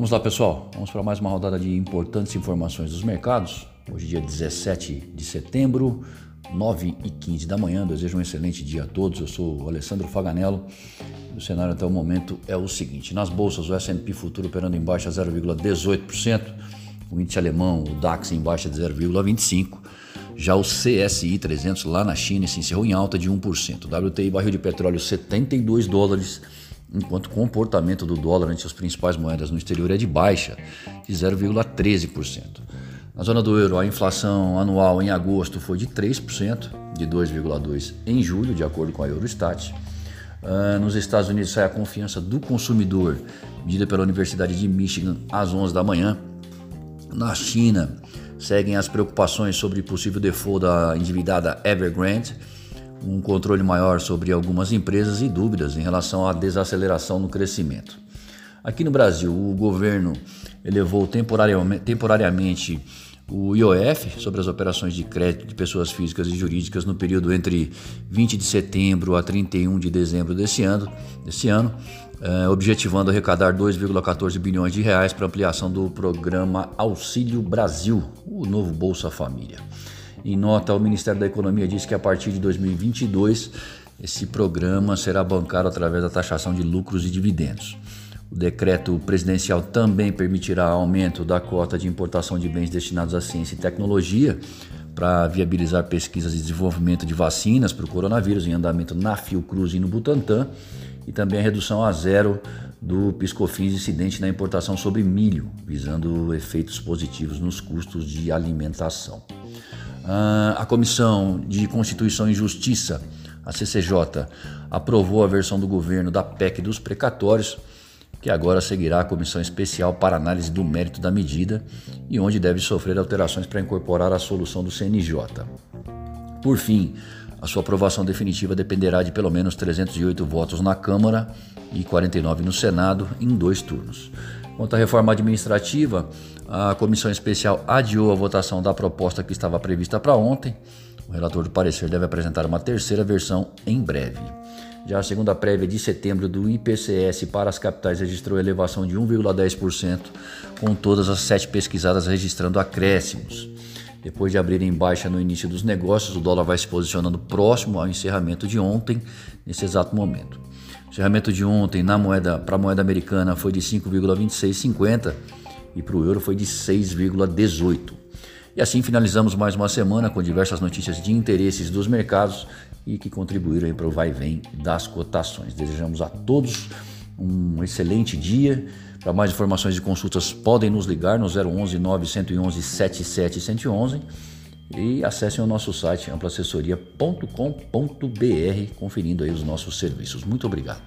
Vamos lá, pessoal. Vamos para mais uma rodada de importantes informações dos mercados. Hoje, dia 17 de setembro, 9 e 15 da manhã. Desejo um excelente dia a todos. Eu sou o Alessandro Faganello. O cenário até o momento é o seguinte: nas bolsas, o S&P futuro operando em baixa 0,18%, o índice alemão, o DAX em baixa de 0,25%. Já o CSI 300 lá na China se encerrou em alta de 1%. O WTI barril de petróleo 72 dólares enquanto o comportamento do dólar entre as principais moedas no exterior é de baixa, de 0,13%. Na zona do euro, a inflação anual em agosto foi de 3%, de 2,2% em julho, de acordo com a Eurostat. Uh, nos Estados Unidos sai a confiança do consumidor, medida pela Universidade de Michigan às 11 da manhã. Na China, seguem as preocupações sobre possível default da endividada Evergrande um controle maior sobre algumas empresas e dúvidas em relação à desaceleração no crescimento. Aqui no Brasil, o governo elevou temporariamente, o IOF sobre as operações de crédito de pessoas físicas e jurídicas no período entre 20 de setembro a 31 de dezembro desse ano, desse ano eh, objetivando arrecadar 2,14 bilhões de reais para ampliação do programa Auxílio Brasil, o novo Bolsa Família. Em nota, o Ministério da Economia disse que a partir de 2022 esse programa será bancado através da taxação de lucros e dividendos. O decreto presidencial também permitirá aumento da cota de importação de bens destinados à ciência e tecnologia para viabilizar pesquisas e desenvolvimento de vacinas para o coronavírus em andamento na Fiocruz e no Butantan e também a redução a zero do piscofins incidente na importação sobre milho, visando efeitos positivos nos custos de alimentação. Ah, a Comissão de Constituição e Justiça, a CCJ, aprovou a versão do governo da PEC dos precatórios, que agora seguirá a comissão especial para análise do mérito da medida e onde deve sofrer alterações para incorporar a solução do CNJ. Por fim, a sua aprovação definitiva dependerá de pelo menos 308 votos na Câmara e 49 no Senado em dois turnos. Quanto à reforma administrativa, a comissão especial adiou a votação da proposta que estava prevista para ontem. O relator do parecer deve apresentar uma terceira versão em breve. Já a segunda prévia de setembro do IPCS para as capitais registrou elevação de 1,10%, com todas as sete pesquisadas registrando acréscimos. Depois de abrir em baixa no início dos negócios, o dólar vai se posicionando próximo ao encerramento de ontem, nesse exato momento. O encerramento de ontem na moeda para a moeda americana foi de 5,2650 e para o euro foi de 6,18. E assim finalizamos mais uma semana com diversas notícias de interesses dos mercados e que contribuíram para o vai e vem das cotações. Desejamos a todos um excelente dia. Para mais informações e consultas podem nos ligar no 011 911 77 e acessem o nosso site amplaassessoria.com.br conferindo aí os nossos serviços. Muito obrigado.